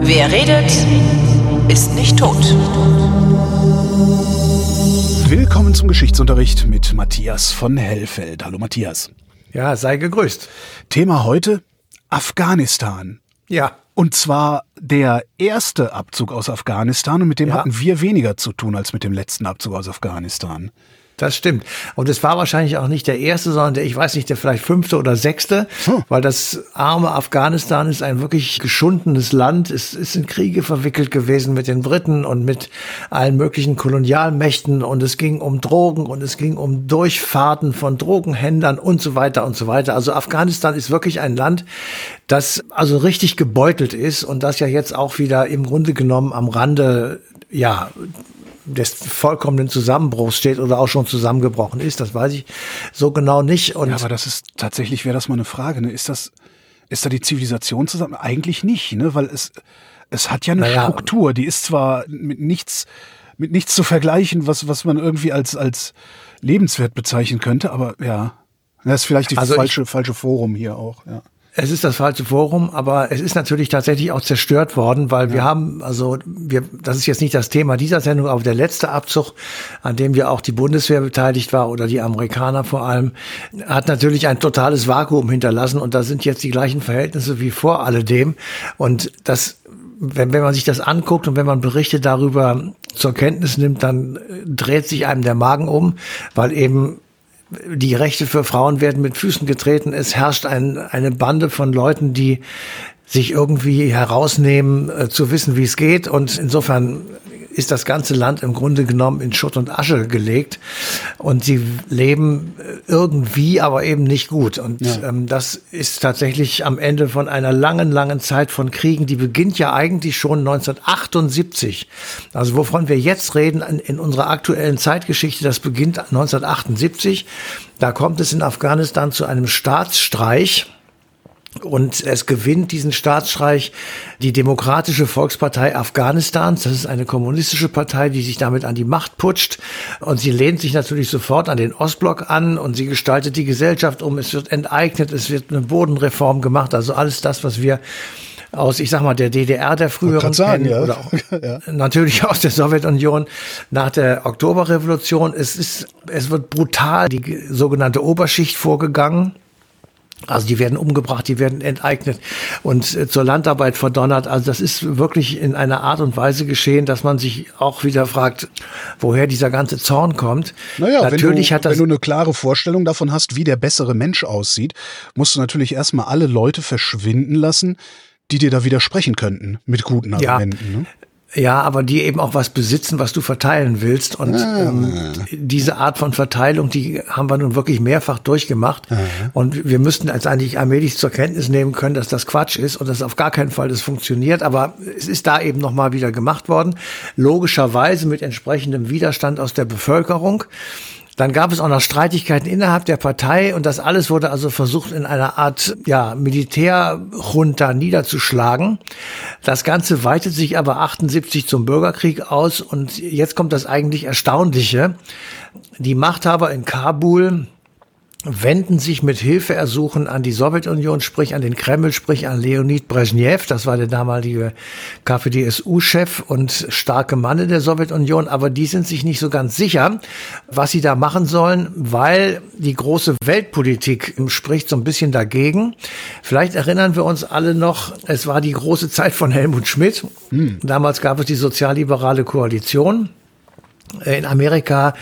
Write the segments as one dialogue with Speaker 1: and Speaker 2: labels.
Speaker 1: Wer redet, ist nicht tot.
Speaker 2: Willkommen zum Geschichtsunterricht mit Matthias von Hellfeld. Hallo Matthias.
Speaker 3: Ja, sei gegrüßt.
Speaker 2: Thema heute Afghanistan.
Speaker 3: Ja.
Speaker 2: Und zwar der erste Abzug aus Afghanistan und mit dem
Speaker 3: Ja.
Speaker 2: hatten wir weniger zu tun als mit dem letzten Abzug aus Afghanistan.
Speaker 3: Das stimmt. Und es war wahrscheinlich auch nicht der erste, sondern der, ich weiß nicht, der vielleicht fünfte oder sechste,
Speaker 2: Hm.
Speaker 3: weil das arme Afghanistan ist ein wirklich geschundenes Land. Es ist in Kriege verwickelt gewesen mit den Briten und mit allen möglichen Kolonialmächten und es ging um Drogen und es ging um Durchfahrten von Drogenhändlern und so weiter und so weiter. Also Afghanistan ist wirklich ein Land, das also richtig gebeutelt ist und das ja jetzt auch wieder im Grunde genommen am Rande, ja, des vollkommenen Zusammenbruchs steht oder auch schon zusammengebrochen ist, das weiß ich so genau nicht. Und
Speaker 2: Ja, aber das ist tatsächlich, wäre das mal eine Frage, ne? Ist das, ist da die Zivilisation zusammen? Eigentlich nicht, ne? Weil es, es hat ja eine
Speaker 3: Naja.
Speaker 2: Struktur, die ist zwar mit nichts, mit nichts zu vergleichen, was, was man irgendwie als, als lebenswert bezeichnen könnte, aber ja. Das ist vielleicht die
Speaker 3: Also
Speaker 2: falsche, falsche Forum hier auch, ja.
Speaker 3: Es ist das falsche Forum, aber es ist natürlich tatsächlich auch zerstört worden, weil wir haben, also wir, das ist jetzt nicht das Thema dieser Sendung, aber der letzte Abzug, an dem wir auch die Bundeswehr beteiligt war oder die Amerikaner vor allem, hat natürlich ein totales Vakuum hinterlassen und da sind jetzt die gleichen Verhältnisse wie vor alledem. Und das wenn, wenn man sich das anguckt und wenn man Berichte darüber zur Kenntnis nimmt, dann äh, dreht sich einem der Magen um, weil eben die Rechte für Frauen werden mit Füßen getreten. Es herrscht ein, eine Bande von Leuten, die sich irgendwie herausnehmen, äh, zu wissen, wie es geht. Und insofern ist das ganze Land im Grunde genommen in Schutt und Asche gelegt. Und sie leben äh, irgendwie, aber eben nicht gut. Und ähm, das ist tatsächlich am Ende von einer langen, langen Zeit von Kriegen, die beginnt ja eigentlich schon 1978. Also wovon wir jetzt reden in, in unserer aktuellen Zeitgeschichte, das beginnt 1978. Da kommt es in Afghanistan zu einem Staatsstreich. Und es gewinnt diesen Staatsstreich die Demokratische Volkspartei Afghanistans. Das ist eine kommunistische Partei, die sich damit an die Macht putscht. Und sie lehnt sich natürlich sofort an den Ostblock an und sie gestaltet die Gesellschaft um. Es wird enteignet, es wird eine Bodenreform gemacht. Also alles das, was wir aus, ich sag mal, der DDR der früheren
Speaker 2: sagen,
Speaker 3: kennen
Speaker 2: ja.
Speaker 3: oder auch
Speaker 2: Ja.
Speaker 3: natürlich aus der Sowjetunion nach der Oktoberrevolution. Es ist, es wird brutal die sogenannte Oberschicht vorgegangen. Also die werden umgebracht, die werden enteignet und äh, zur Landarbeit verdonnert. Also das ist wirklich in einer Art und Weise geschehen, dass man sich auch wieder fragt, woher dieser ganze Zorn kommt.
Speaker 2: Naja,
Speaker 3: natürlich
Speaker 2: wenn, du,
Speaker 3: hat das
Speaker 2: wenn du eine klare Vorstellung davon hast, wie der bessere Mensch aussieht, musst du natürlich erstmal alle Leute verschwinden lassen, die dir da widersprechen könnten mit guten
Speaker 3: Ja.
Speaker 2: Argumenten. Ne?
Speaker 3: Ja, aber die eben auch was besitzen, was du verteilen willst. Und ähm, diese Art von Verteilung, die haben wir nun wirklich mehrfach durchgemacht. Und wir müssten als eigentlich allmählich zur Kenntnis nehmen können, dass das Quatsch ist und dass auf gar keinen Fall das funktioniert. Aber es ist da eben nochmal wieder gemacht worden. Logischerweise mit entsprechendem Widerstand aus der Bevölkerung. Dann gab es auch noch Streitigkeiten innerhalb der Partei und das alles wurde also versucht in einer Art ja, Militärjunta niederzuschlagen. Das Ganze weitet sich aber 78 zum Bürgerkrieg aus und jetzt kommt das eigentlich Erstaunliche. Die Machthaber in Kabul wenden sich mit Hilfeersuchen an die Sowjetunion, sprich an den Kreml, sprich an Leonid Brezhnev, das war der damalige KPDSU-Chef und starke Mann in der Sowjetunion, aber die sind sich nicht so ganz sicher, was sie da machen sollen, weil die große Weltpolitik spricht so ein bisschen dagegen. Vielleicht erinnern wir uns alle noch, es war die große Zeit von Helmut Schmidt. Damals gab es die sozialliberale Koalition. In Amerika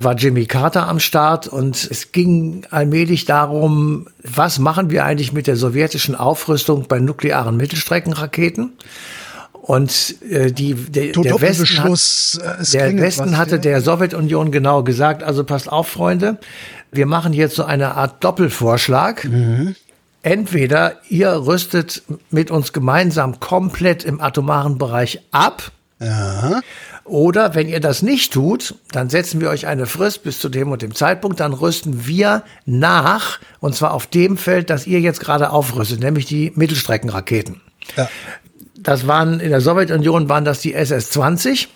Speaker 3: war Jimmy Carter am Start und es ging allmählich darum, was machen wir eigentlich mit der sowjetischen Aufrüstung bei nuklearen Mittelstreckenraketen? Und äh, die, der, der Westen, hat,
Speaker 2: äh,
Speaker 3: der Westen
Speaker 2: was,
Speaker 3: hatte
Speaker 2: ja.
Speaker 3: der Sowjetunion genau gesagt, also passt auf, Freunde, wir machen jetzt so eine Art Doppelvorschlag. Entweder ihr rüstet mit uns gemeinsam komplett im atomaren Bereich ab. Oder wenn ihr das nicht tut, dann setzen wir euch eine Frist bis zu dem und dem Zeitpunkt, dann rüsten wir nach, und zwar auf dem Feld, das ihr jetzt gerade aufrüstet, nämlich die Mittelstreckenraketen.
Speaker 2: Ja.
Speaker 3: Das waren in der Sowjetunion waren das die SS-20.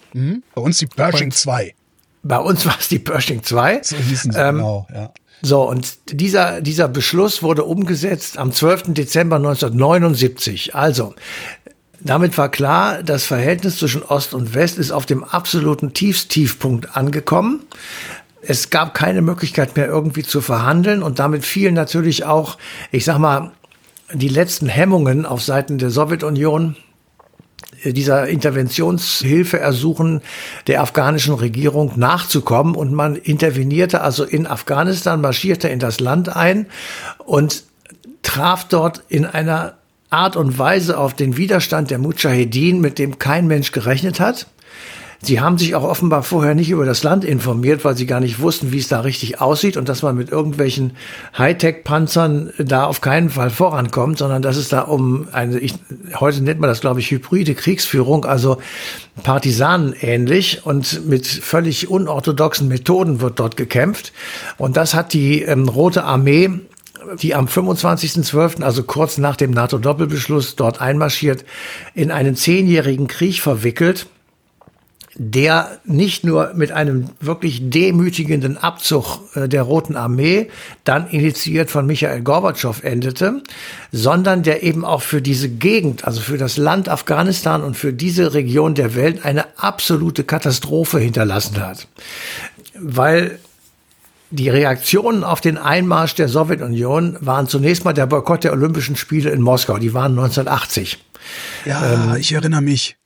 Speaker 2: Bei uns die Pershing 2.
Speaker 3: Bei uns war es die Pershing 2.
Speaker 2: So hießen sie,
Speaker 3: Ähm,
Speaker 2: genau. Ja.
Speaker 3: So, und dieser, dieser Beschluss wurde umgesetzt am 12. Dezember 1979. Also, damit war klar, das Verhältnis zwischen Ost und West ist auf dem absoluten Tiefstiefpunkt angekommen. Es gab keine Möglichkeit mehr irgendwie zu verhandeln und damit fielen natürlich auch, ich sag mal, die letzten Hemmungen auf Seiten der Sowjetunion dieser Interventionshilfe ersuchen der afghanischen Regierung nachzukommen und man intervenierte also in Afghanistan, marschierte in das Land ein und traf dort in einer Art und Weise auf den Widerstand der Mujahedin, mit dem kein Mensch gerechnet hat. Sie haben sich auch offenbar vorher nicht über das Land informiert, weil sie gar nicht wussten, wie es da richtig aussieht und dass man mit irgendwelchen Hightech-Panzern da auf keinen Fall vorankommt, sondern dass es da um eine, ich, heute nennt man das, glaube ich, hybride Kriegsführung, also Partisanen ähnlich und mit völlig unorthodoxen Methoden wird dort gekämpft. Und das hat die ähm, Rote Armee die am 25.12., also kurz nach dem NATO-Doppelbeschluss, dort einmarschiert, in einen zehnjährigen Krieg verwickelt der nicht nur mit einem wirklich demütigenden Abzug äh, der Roten Armee, dann initiiert von Michael Gorbatschow endete, sondern der eben auch für diese Gegend, also für das Land Afghanistan und für diese Region der Welt eine absolute Katastrophe hinterlassen hat. Weil die Reaktionen auf den Einmarsch der Sowjetunion waren zunächst mal der Boykott der Olympischen Spiele in Moskau. Die waren 1980.
Speaker 2: Ja, ähm, ich erinnere mich.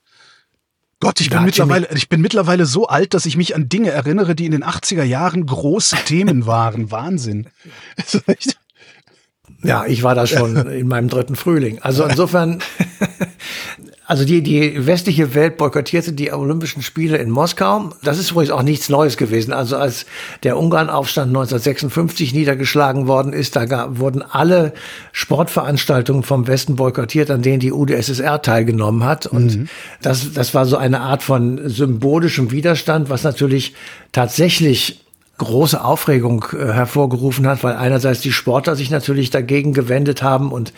Speaker 2: Gott, ich bin, mittlerweile, ich bin mittlerweile so alt, dass ich mich an Dinge erinnere, die in den 80er Jahren große Themen waren. Wahnsinn.
Speaker 3: Ja, ich war da schon in meinem dritten Frühling. Also insofern, Also die, die westliche Welt boykottierte die Olympischen Spiele in Moskau. Das ist übrigens auch nichts Neues gewesen. Also als der Ungarnaufstand 1956 niedergeschlagen worden ist, da gab, wurden alle Sportveranstaltungen vom Westen boykottiert, an denen die UdSSR teilgenommen hat. Und mhm. das, das war so eine Art von symbolischem Widerstand, was natürlich tatsächlich große Aufregung äh, hervorgerufen hat, weil einerseits die Sportler sich natürlich dagegen gewendet haben und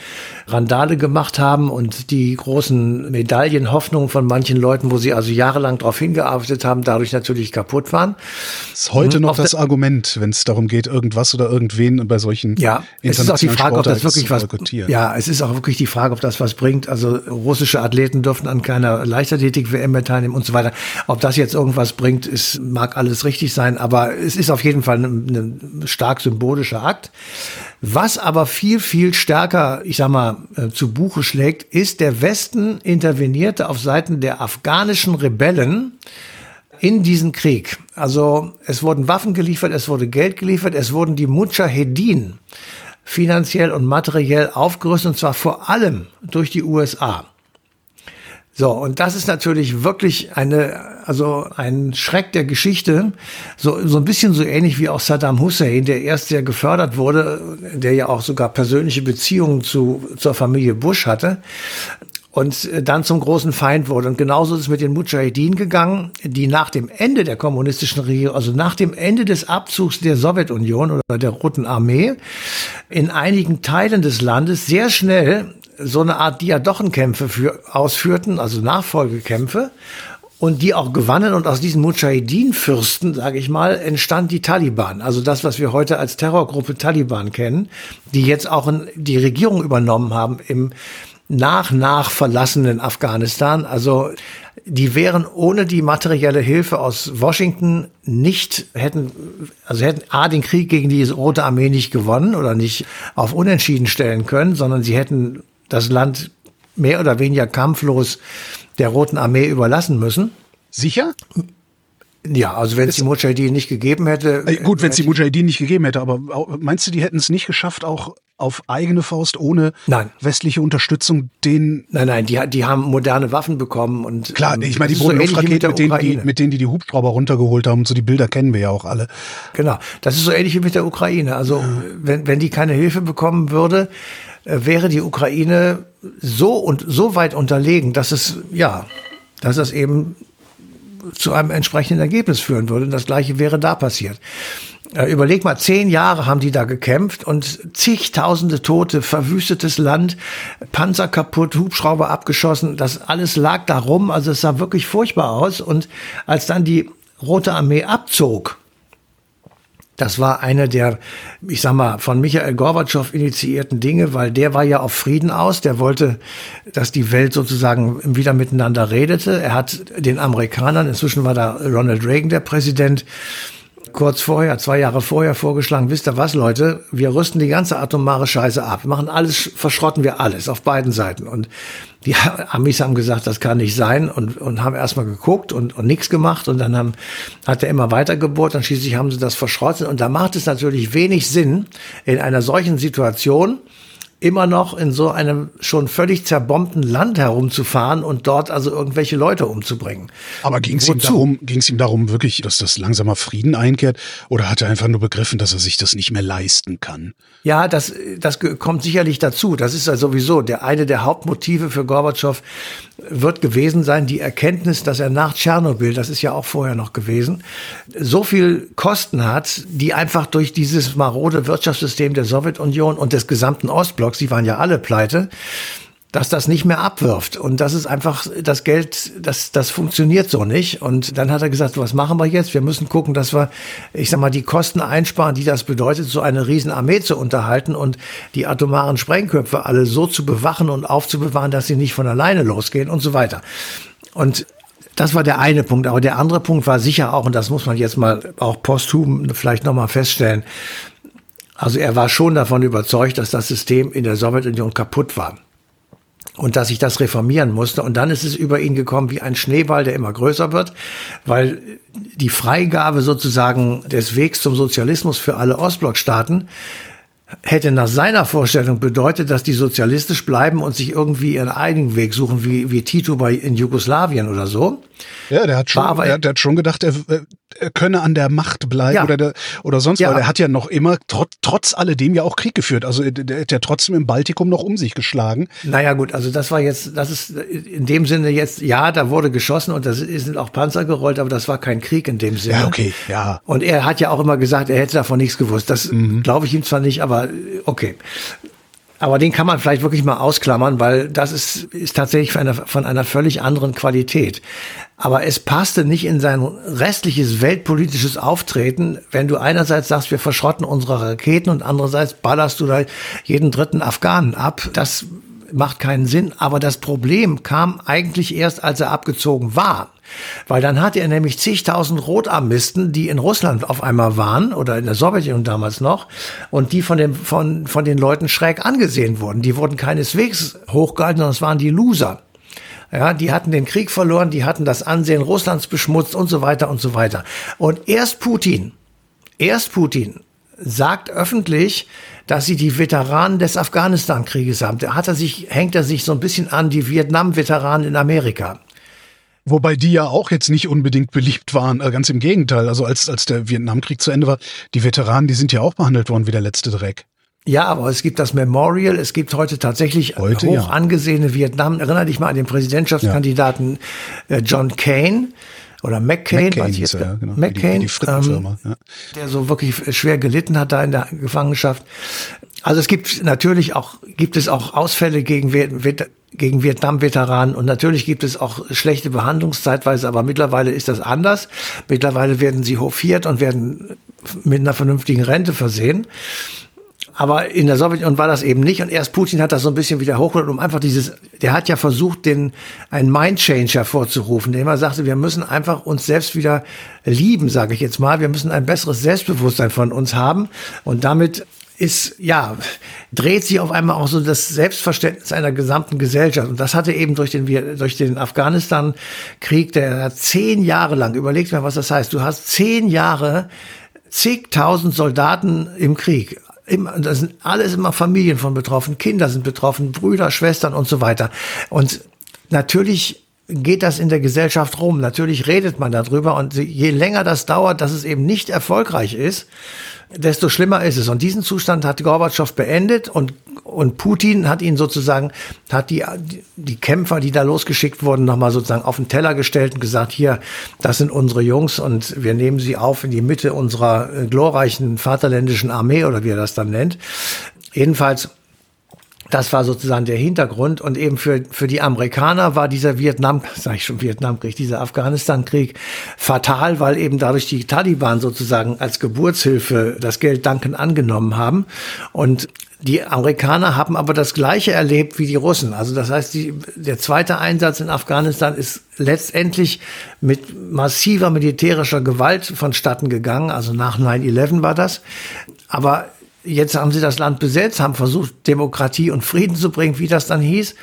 Speaker 3: Randale gemacht haben und die großen Medaillenhoffnungen von manchen Leuten, wo sie also jahrelang darauf hingearbeitet haben, dadurch natürlich kaputt waren.
Speaker 2: Ist heute mhm. noch das Argument, wenn es darum geht, irgendwas oder irgendwen bei solchen
Speaker 3: Ja, es ist auch die Frage, ob das wirklich was Ja, es ist auch wirklich die Frage, ob das was bringt. Also russische Athleten dürfen an keiner Leichtathletik WM teilnehmen und so weiter. Ob das jetzt irgendwas bringt, ist mag alles richtig sein, aber es ist auf jeden Fall ein, ein stark symbolischer Akt. Was aber viel, viel stärker, ich sag mal, äh, zu Buche schlägt, ist, der Westen intervenierte auf Seiten der afghanischen Rebellen in diesen Krieg. Also es wurden Waffen geliefert, es wurde Geld geliefert, es wurden die Mujahedin finanziell und materiell aufgerüstet, und zwar vor allem durch die USA. So, und das ist natürlich wirklich eine, also ein Schreck der Geschichte. So, so ein bisschen so ähnlich wie auch Saddam Hussein, der erst sehr gefördert wurde, der ja auch sogar persönliche Beziehungen zu, zur Familie Bush hatte und dann zum großen Feind wurde. Und genauso ist es mit den Mujahideen gegangen, die nach dem Ende der kommunistischen Regierung, also nach dem Ende des Abzugs der Sowjetunion oder der Roten Armee, in einigen Teilen des Landes sehr schnell so eine Art Diadochenkämpfe für, ausführten, also Nachfolgekämpfe, und die auch gewannen. Und aus diesen Mujahideen-Fürsten, sage ich mal, entstand die Taliban. Also das, was wir heute als Terrorgruppe Taliban kennen, die jetzt auch in, die Regierung übernommen haben im nach nach verlassenen Afghanistan. Also die wären ohne die materielle Hilfe aus Washington nicht hätten, also hätten A, den Krieg gegen die Rote Armee nicht gewonnen oder nicht auf Unentschieden stellen können, sondern sie hätten das Land mehr oder weniger kampflos der Roten Armee überlassen müssen.
Speaker 2: Sicher?
Speaker 3: Ja, also wenn es die Mujahideen nicht gegeben hätte.
Speaker 2: Äh, gut, wenn es die Mujahideen nicht gegeben hätte, aber meinst du, die hätten es nicht geschafft, auch auf eigene Faust ohne
Speaker 3: nein.
Speaker 2: westliche Unterstützung den.
Speaker 3: Nein, nein, die, die haben moderne Waffen bekommen und.
Speaker 2: Klar, ähm, ich meine, die Bodenluftraketen, mit, mit, denen, die, mit denen die die Hubschrauber runtergeholt haben, so die Bilder kennen wir ja auch alle.
Speaker 3: Genau, das ist so ähnlich wie mit der Ukraine. Also ja. wenn, wenn die keine Hilfe bekommen würde, äh, wäre die Ukraine so und so weit unterlegen, dass es, ja, dass es eben zu einem entsprechenden Ergebnis führen würde. Und das Gleiche wäre da passiert. Äh, überleg mal, zehn Jahre haben die da gekämpft und zigtausende Tote, verwüstetes Land, Panzer kaputt, Hubschrauber abgeschossen, das alles lag da rum. Also es sah wirklich furchtbar aus. Und als dann die Rote Armee abzog, Das war eine der, ich sag mal, von Michael Gorbatschow initiierten Dinge, weil der war ja auf Frieden aus. Der wollte, dass die Welt sozusagen wieder miteinander redete. Er hat den Amerikanern, inzwischen war da Ronald Reagan der Präsident, kurz vorher, zwei Jahre vorher vorgeschlagen, wisst ihr was, Leute, wir rüsten die ganze atomare Scheiße ab, machen alles, verschrotten wir alles auf beiden Seiten. Und die Amis haben gesagt, das kann nicht sein und, und haben erstmal geguckt und, und nichts gemacht und dann haben, hat er immer weiter gebohrt und schließlich haben sie das verschrottet. Und da macht es natürlich wenig Sinn, in einer solchen Situation, immer noch in so einem schon völlig zerbombten Land herumzufahren und dort also irgendwelche Leute umzubringen.
Speaker 2: Aber ging es ihm darum, ging es ihm darum wirklich, dass das langsamer Frieden einkehrt oder hat er einfach nur begriffen, dass er sich das nicht mehr leisten kann?
Speaker 3: Ja, das, das kommt sicherlich dazu. Das ist ja sowieso der eine der Hauptmotive für Gorbatschow wird gewesen sein, die Erkenntnis, dass er nach Tschernobyl, das ist ja auch vorher noch gewesen, so viel Kosten hat, die einfach durch dieses marode Wirtschaftssystem der Sowjetunion und des gesamten Ostblocks, die waren ja alle pleite, dass das nicht mehr abwirft. Und das ist einfach das Geld, das, das funktioniert so nicht. Und dann hat er gesagt, was machen wir jetzt? Wir müssen gucken, dass wir, ich sag mal, die Kosten einsparen, die das bedeutet, so eine Riesenarmee zu unterhalten und die atomaren Sprengköpfe alle so zu bewachen und aufzubewahren, dass sie nicht von alleine losgehen und so weiter. Und das war der eine Punkt. Aber der andere Punkt war sicher auch, und das muss man jetzt mal auch posthum vielleicht nochmal feststellen, also er war schon davon überzeugt, dass das System in der Sowjetunion kaputt war und dass ich das reformieren musste. Und dann ist es über ihn gekommen wie ein Schneeball, der immer größer wird, weil die Freigabe sozusagen des Wegs zum Sozialismus für alle Ostblockstaaten hätte nach seiner Vorstellung bedeutet, dass die sozialistisch bleiben und sich irgendwie ihren eigenen Weg suchen, wie, wie Tito bei in Jugoslawien oder so.
Speaker 2: Ja, der hat schon, aber, der, der, hat schon gedacht, er, er könne an der Macht bleiben ja. oder, der, oder sonst, ja. weil er hat ja noch immer trotz, trotz alledem ja auch Krieg geführt. Also der hat ja trotzdem im Baltikum noch um sich geschlagen.
Speaker 3: Naja gut, also das war jetzt, das ist in dem Sinne jetzt, ja, da wurde geschossen und da sind auch Panzer gerollt, aber das war kein Krieg in dem Sinne.
Speaker 2: Ja, okay, ja.
Speaker 3: Und er hat ja auch immer gesagt, er hätte davon nichts gewusst. Das mhm. glaube ich ihm zwar nicht, aber okay. Aber den kann man vielleicht wirklich mal ausklammern, weil das ist, ist tatsächlich von einer, von einer völlig anderen Qualität. Aber es passte nicht in sein restliches weltpolitisches Auftreten, wenn du einerseits sagst, wir verschrotten unsere Raketen und andererseits ballerst du da jeden dritten Afghanen ab. Das macht keinen Sinn. Aber das Problem kam eigentlich erst, als er abgezogen war. Weil dann hatte er nämlich zigtausend Rotarmisten, die in Russland auf einmal waren oder in der Sowjetunion damals noch und die von, dem, von, von den Leuten schräg angesehen wurden. Die wurden keineswegs hochgehalten, sondern es waren die Loser. Ja, die hatten den Krieg verloren, die hatten das Ansehen Russlands beschmutzt und so weiter und so weiter. Und erst Putin, erst Putin sagt öffentlich, dass sie die Veteranen des Afghanistan-Krieges haben. Da hat er sich, hängt er sich so ein bisschen an die Vietnam-Veteranen in Amerika.
Speaker 2: Wobei die ja auch jetzt nicht unbedingt beliebt waren, äh, ganz im Gegenteil. Also als, als der Vietnamkrieg zu Ende war, die Veteranen, die sind ja auch behandelt worden wie der letzte Dreck.
Speaker 3: Ja, aber es gibt das Memorial, es gibt heute tatsächlich heute, hoch ja. angesehene Vietnam. Erinner dich mal an den Präsidentschaftskandidaten ja. Äh, John Kane oder McCain, McCain,
Speaker 2: weiß ich jetzt, ja, genau.
Speaker 3: McCain die, die ähm, ja. der so wirklich schwer gelitten hat da in der Gefangenschaft. Also es gibt natürlich auch, gibt es auch Ausfälle gegen, gegen Vietnam-Veteranen und natürlich gibt es auch schlechte Behandlungszeitweise, aber mittlerweile ist das anders. Mittlerweile werden sie hofiert und werden mit einer vernünftigen Rente versehen. Aber in der Sowjetunion war das eben nicht. Und erst Putin hat das so ein bisschen wieder hochgeholt, um einfach dieses, der hat ja versucht, den, einen Mindchange hervorzurufen, der immer sagte, wir müssen einfach uns selbst wieder lieben, sage ich jetzt mal. Wir müssen ein besseres Selbstbewusstsein von uns haben. Und damit ist, ja, dreht sich auf einmal auch so das Selbstverständnis einer gesamten Gesellschaft. Und das hatte eben durch den, durch den Afghanistan-Krieg, der zehn Jahre lang, überlegt mir, was das heißt. Du hast zehn Jahre zigtausend Soldaten im Krieg immer, das sind alles immer Familien von betroffen, Kinder sind betroffen, Brüder, Schwestern und so weiter. Und natürlich geht das in der Gesellschaft rum. Natürlich redet man darüber und je länger das dauert, dass es eben nicht erfolgreich ist, desto schlimmer ist es. Und diesen Zustand hat Gorbatschow beendet und, und Putin hat ihn sozusagen, hat die, die Kämpfer, die da losgeschickt wurden, nochmal sozusagen auf den Teller gestellt und gesagt, hier, das sind unsere Jungs und wir nehmen sie auf in die Mitte unserer äh, glorreichen vaterländischen Armee oder wie er das dann nennt. Jedenfalls Das war sozusagen der Hintergrund. Und eben für, für die Amerikaner war dieser Vietnam, sag ich schon Vietnamkrieg, dieser Afghanistan-Krieg fatal, weil eben dadurch die Taliban sozusagen als Geburtshilfe das Geld danken angenommen haben. Und die Amerikaner haben aber das Gleiche erlebt wie die Russen. Also das heißt, die, der zweite Einsatz in Afghanistan ist letztendlich mit massiver militärischer Gewalt vonstatten gegangen. Also nach 9-11 war das. Aber jetzt haben sie das Land besetzt, haben versucht, Demokratie und Frieden zu bringen, wie das dann hieß.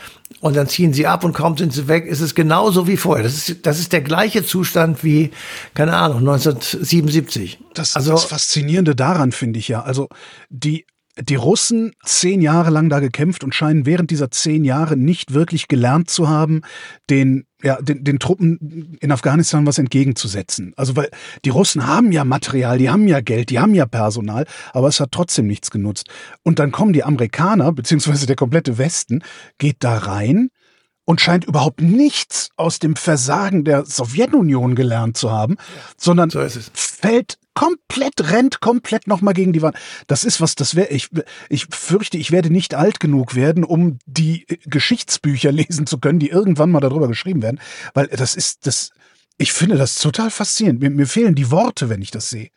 Speaker 3: Und dann ziehen sie ab und kaum sind sie weg, ist es genauso wie vorher. Das ist, das ist der gleiche Zustand wie, keine Ahnung, 1977.
Speaker 2: Das, also, das Faszinierende daran finde ich ja. Also die die Russen zehn Jahre lang da gekämpft und scheinen während dieser zehn Jahre nicht wirklich gelernt zu haben, den, ja, den, den Truppen in Afghanistan was entgegenzusetzen. Also weil die Russen haben ja Material, die haben ja Geld, die haben ja Personal, aber es hat trotzdem nichts genutzt. Und dann kommen die Amerikaner, beziehungsweise der komplette Westen, geht da rein und scheint überhaupt nichts aus dem Versagen der Sowjetunion gelernt zu haben, sondern so fällt komplett, rennt komplett nochmal gegen die Wand. Das ist was, das wäre, ich, ich fürchte, ich werde nicht alt genug werden, um die Geschichtsbücher lesen zu können, die irgendwann mal darüber geschrieben werden, weil das ist, das, ich finde das total faszinierend. Mir, mir fehlen die Worte, wenn ich das sehe.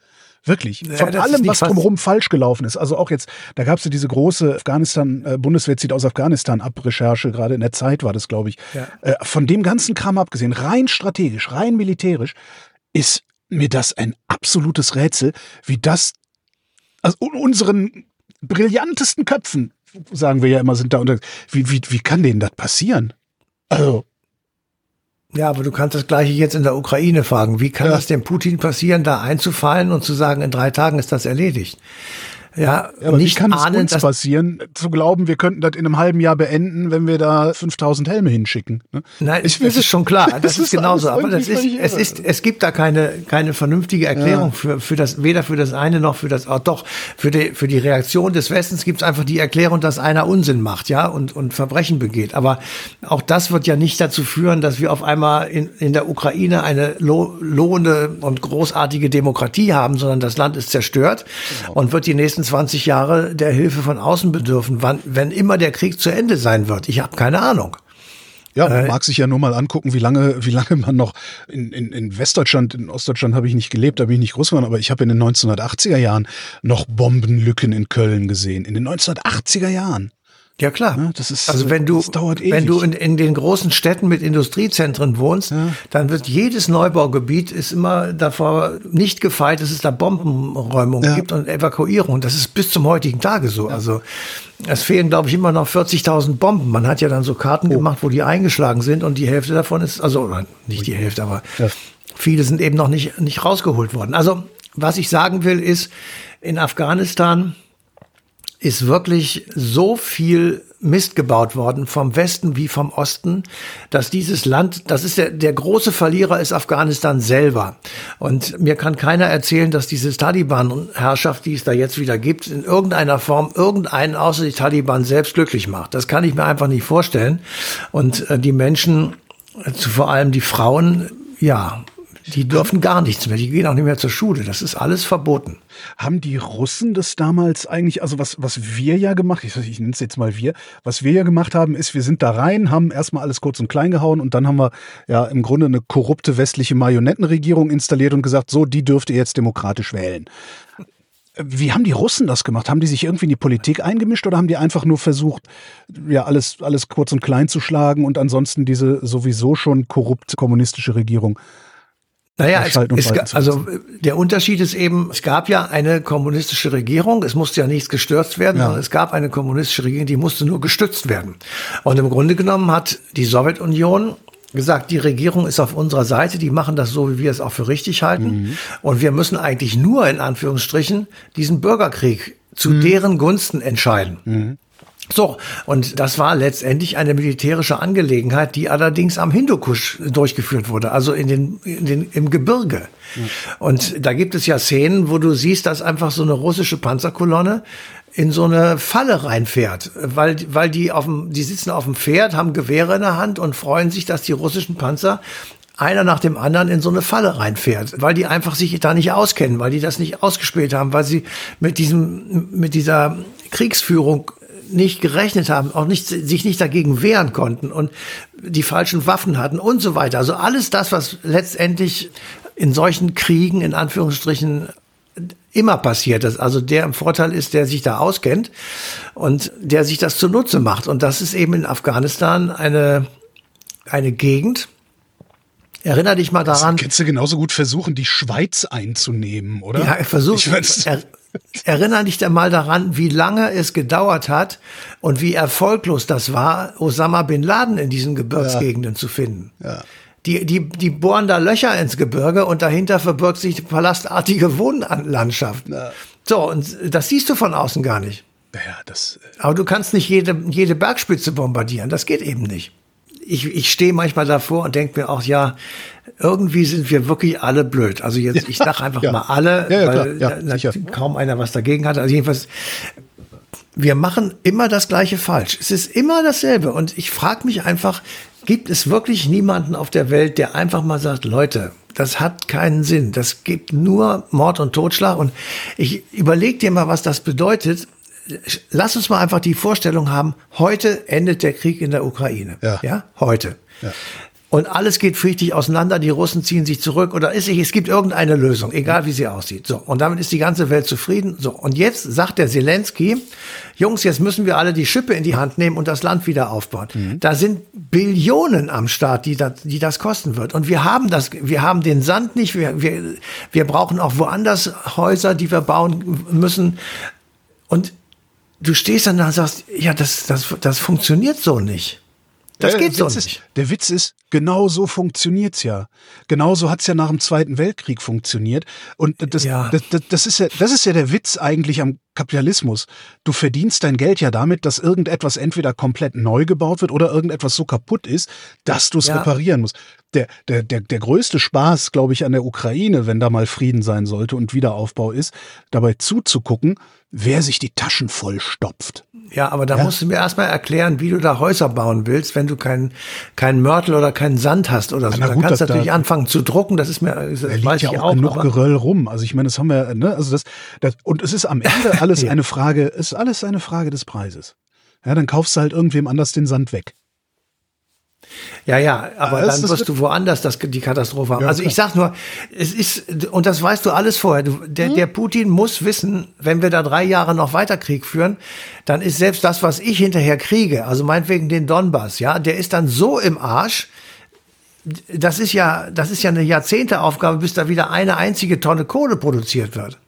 Speaker 2: Wirklich. Von ja, allem, was drumherum falsch gelaufen ist. Also auch jetzt, da gab es ja diese große Afghanistan, äh, Bundeswehr zieht aus Afghanistan ab Recherche, gerade in der Zeit war das, glaube ich. Ja. Äh, von dem ganzen Kram abgesehen, rein strategisch, rein militärisch, ist mir das ein absolutes Rätsel, wie das, also unseren brillantesten Köpfen, sagen wir ja immer, sind da unter, wie, wie, wie kann denen das passieren? Also.
Speaker 3: Ja, aber du kannst das Gleiche jetzt in der Ukraine fragen. Wie kann ja. das dem Putin passieren, da einzufallen und zu sagen, in drei Tagen ist das erledigt?
Speaker 2: Ja, aber nicht wie kann ahnen, es uns passieren, zu glauben, wir könnten das in einem halben Jahr beenden, wenn wir da 5000 Helme hinschicken. Ne?
Speaker 3: Nein, ich, das ist schon klar, das, das ist genauso. Aber das ist, es ist, es gibt da keine, keine vernünftige Erklärung ja. für, für das, weder für das eine noch für das, oh, doch, für die, für die Reaktion des Westens gibt es einfach die Erklärung, dass einer Unsinn macht, ja, und, und Verbrechen begeht. Aber auch das wird ja nicht dazu führen, dass wir auf einmal in, in der Ukraine eine lo lohende und großartige Demokratie haben, sondern das Land ist zerstört genau. und wird die nächsten nächsten 20 Jahre der Hilfe von außen bedürfen, wann, wenn immer der Krieg zu Ende sein wird. Ich habe keine Ahnung.
Speaker 2: Ja, man äh, mag sich ja nur mal angucken, wie lange, wie lange man noch in, in, in Westdeutschland, in Ostdeutschland habe ich nicht gelebt, da bin ich nicht groß geworden, aber ich habe in den 1980er Jahren noch Bombenlücken in Köln gesehen. In den 1980er Jahren.
Speaker 3: Ja klar. Ja, das ist, also wenn du, wenn du in, in den großen Städten mit Industriezentren wohnst, ja. dann wird jedes Neubaugebiet ist immer davor nicht gefeit, dass es da Bombenräumung ja. gibt und Evakuierung. Das ist bis zum heutigen Tage so. Also es fehlen, glaube ich, immer noch 40.000 Bomben. Man hat ja dann so Karten oh. gemacht, wo die eingeschlagen sind und die Hälfte davon ist, also nicht die Hälfte, aber viele sind eben noch nicht, nicht rausgeholt worden. Also was ich sagen will ist, in Afghanistan ist wirklich so viel Mist gebaut worden, vom Westen wie vom Osten, dass dieses Land, das ist der, der große Verlierer ist Afghanistan selber. Und mir kann keiner erzählen, dass diese Taliban-Herrschaft, die es da jetzt wieder gibt, in irgendeiner Form irgendeinen außer die Taliban selbst glücklich macht. Das kann ich mir einfach nicht vorstellen. Und äh, die Menschen, äh, zu vor allem die Frauen, ja, die dürfen gar nichts mehr, die gehen auch nicht mehr zur Schule. Das ist alles verboten.
Speaker 2: Haben die Russen das damals eigentlich, also was, was wir ja gemacht, ich, ich nenne es jetzt mal wir, was wir ja gemacht haben, ist, wir sind da rein, haben erstmal alles kurz und klein gehauen und dann haben wir ja im Grunde eine korrupte westliche Marionettenregierung installiert und gesagt, so, die dürft ihr jetzt demokratisch wählen. Wie haben die Russen das gemacht? Haben die sich irgendwie in die Politik eingemischt oder haben die einfach nur versucht, ja, alles, alles kurz und klein zu schlagen und ansonsten diese sowieso schon korrupt kommunistische Regierung
Speaker 3: naja, es, es, also der Unterschied ist eben, es gab ja eine kommunistische Regierung, es musste ja nichts gestürzt werden, ja. sondern es gab eine kommunistische Regierung, die musste nur gestützt werden. Und im Grunde genommen hat die Sowjetunion gesagt, die Regierung ist auf unserer Seite, die machen das so, wie wir es auch für richtig halten. Mhm. Und wir müssen eigentlich nur in Anführungsstrichen diesen Bürgerkrieg zu mhm. deren Gunsten entscheiden. Mhm. So, und das war letztendlich eine militärische Angelegenheit, die allerdings am Hindukusch durchgeführt wurde, also in den, in den, im Gebirge. Mhm. Und da gibt es ja Szenen, wo du siehst, dass einfach so eine russische Panzerkolonne in so eine Falle reinfährt, weil, weil die auf dem, die sitzen auf dem Pferd, haben Gewehre in der Hand und freuen sich, dass die russischen Panzer einer nach dem anderen in so eine Falle reinfährt, weil die einfach sich da nicht auskennen, weil die das nicht ausgespielt haben, weil sie mit diesem, mit dieser Kriegsführung nicht gerechnet haben, auch nicht, sich nicht dagegen wehren konnten und die falschen Waffen hatten und so weiter. Also alles das, was letztendlich in solchen Kriegen in Anführungsstrichen immer passiert ist. Also der im Vorteil ist, der sich da auskennt und der sich das zunutze macht. Und das ist eben in Afghanistan eine, eine Gegend. Erinner dich mal daran.
Speaker 2: Das kannst du genauso gut versuchen, die Schweiz einzunehmen, oder?
Speaker 3: Ja, versuch, er, Erinner dich dann mal daran, wie lange es gedauert hat und wie erfolglos das war, Osama bin Laden in diesen Gebirgsgegenden ja. zu finden. Ja. Die, die, die bohren da Löcher ins Gebirge und dahinter verbirgt sich die palastartige Wohnlandschaft. Ja. So, und das siehst du von außen gar nicht.
Speaker 2: Ja, das.
Speaker 3: Äh Aber du kannst nicht jede, jede Bergspitze bombardieren. Das geht eben nicht. Ich, ich stehe manchmal davor und denke mir auch, ja, irgendwie sind wir wirklich alle blöd. Also jetzt, ja, ich sage einfach ja. mal alle, ja, weil da, kaum einer was dagegen hat. Also jedenfalls, wir machen immer das Gleiche falsch. Es ist immer dasselbe. Und ich frage mich einfach, gibt es wirklich niemanden auf der Welt, der einfach mal sagt, Leute, das hat keinen Sinn. Das gibt nur Mord und Totschlag. Und ich überlege dir mal, was das bedeutet. Lass uns mal einfach die Vorstellung haben, heute endet der Krieg in der Ukraine. Ja, ja? heute. Ja und alles geht friedlich auseinander, die Russen ziehen sich zurück oder ist es gibt irgendeine Lösung, egal wie sie aussieht. So, und damit ist die ganze Welt zufrieden. So, und jetzt sagt der Zelensky, Jungs, jetzt müssen wir alle die Schippe in die Hand nehmen und das Land wieder aufbauen. Mhm. Da sind Billionen am Start, die das, die das kosten wird. Und wir haben das, wir haben den Sand nicht, wir, wir, wir brauchen auch woanders Häuser, die wir bauen müssen. Und du stehst dann da und sagst, ja, das, das, das funktioniert so nicht. Das geht so nicht.
Speaker 2: Ist, der Witz ist, genau so funktioniert's ja. Genauso hat's ja nach dem Zweiten Weltkrieg funktioniert. Und das, ja. das, das, das, ist ja, das ist ja der Witz eigentlich am Kapitalismus. Du verdienst dein Geld ja damit, dass irgendetwas entweder komplett neu gebaut wird oder irgendetwas so kaputt ist, dass du es ja. reparieren musst. Der, der, der, der größte Spaß, glaube ich, an der Ukraine, wenn da mal Frieden sein sollte und Wiederaufbau ist, dabei zuzugucken, wer sich die Taschen voll stopft.
Speaker 3: Ja, aber da ja. musst du mir erstmal erklären, wie du da Häuser bauen willst, wenn du keinen keinen Mörtel oder keinen Sand hast oder so. Ja, gut, da kannst du natürlich da, anfangen zu drucken, das ist mir das
Speaker 2: da weiß liegt ja auch, auch genug Geröll rum. Also ich meine, das haben wir, ne, also das, das und es ist am Ende alles ja. eine Frage, ist alles eine Frage des Preises. Ja, dann kaufst du halt irgendwem anders den Sand weg.
Speaker 3: Ja, ja, aber das, dann wirst du woanders das, die Katastrophe haben. Ja, also ich sag nur, es ist, und das weißt du alles vorher, du, der, hm? der Putin muss wissen, wenn wir da drei Jahre noch weiter Krieg führen, dann ist selbst das, was ich hinterher kriege, also meinetwegen den Donbass, ja, der ist dann so im Arsch, das ist ja, das ist ja eine Jahrzehnteaufgabe, bis da wieder eine einzige Tonne Kohle produziert wird.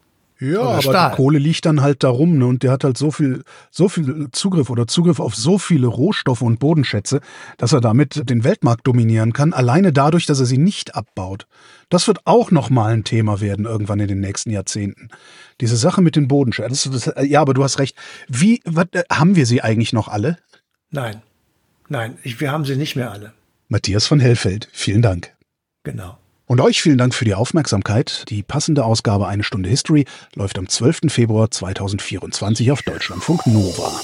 Speaker 2: Ja, aber Stahl. die Kohle liegt dann halt darum, ne? Und der hat halt so viel, so viel Zugriff oder Zugriff auf so viele Rohstoffe und Bodenschätze, dass er damit den Weltmarkt dominieren kann, alleine dadurch, dass er sie nicht abbaut. Das wird auch nochmal ein Thema werden irgendwann in den nächsten Jahrzehnten. Diese Sache mit den Bodenschätzen. Das, das, ja, aber du hast recht. Wie, wat, äh, haben wir sie eigentlich noch alle?
Speaker 3: Nein. Nein, ich, wir haben sie nicht mehr alle.
Speaker 2: Matthias von Hellfeld, vielen Dank.
Speaker 3: Genau.
Speaker 2: Und euch vielen Dank für die Aufmerksamkeit. Die passende Ausgabe Eine Stunde History läuft am 12. Februar 2024 auf Deutschlandfunk Nova.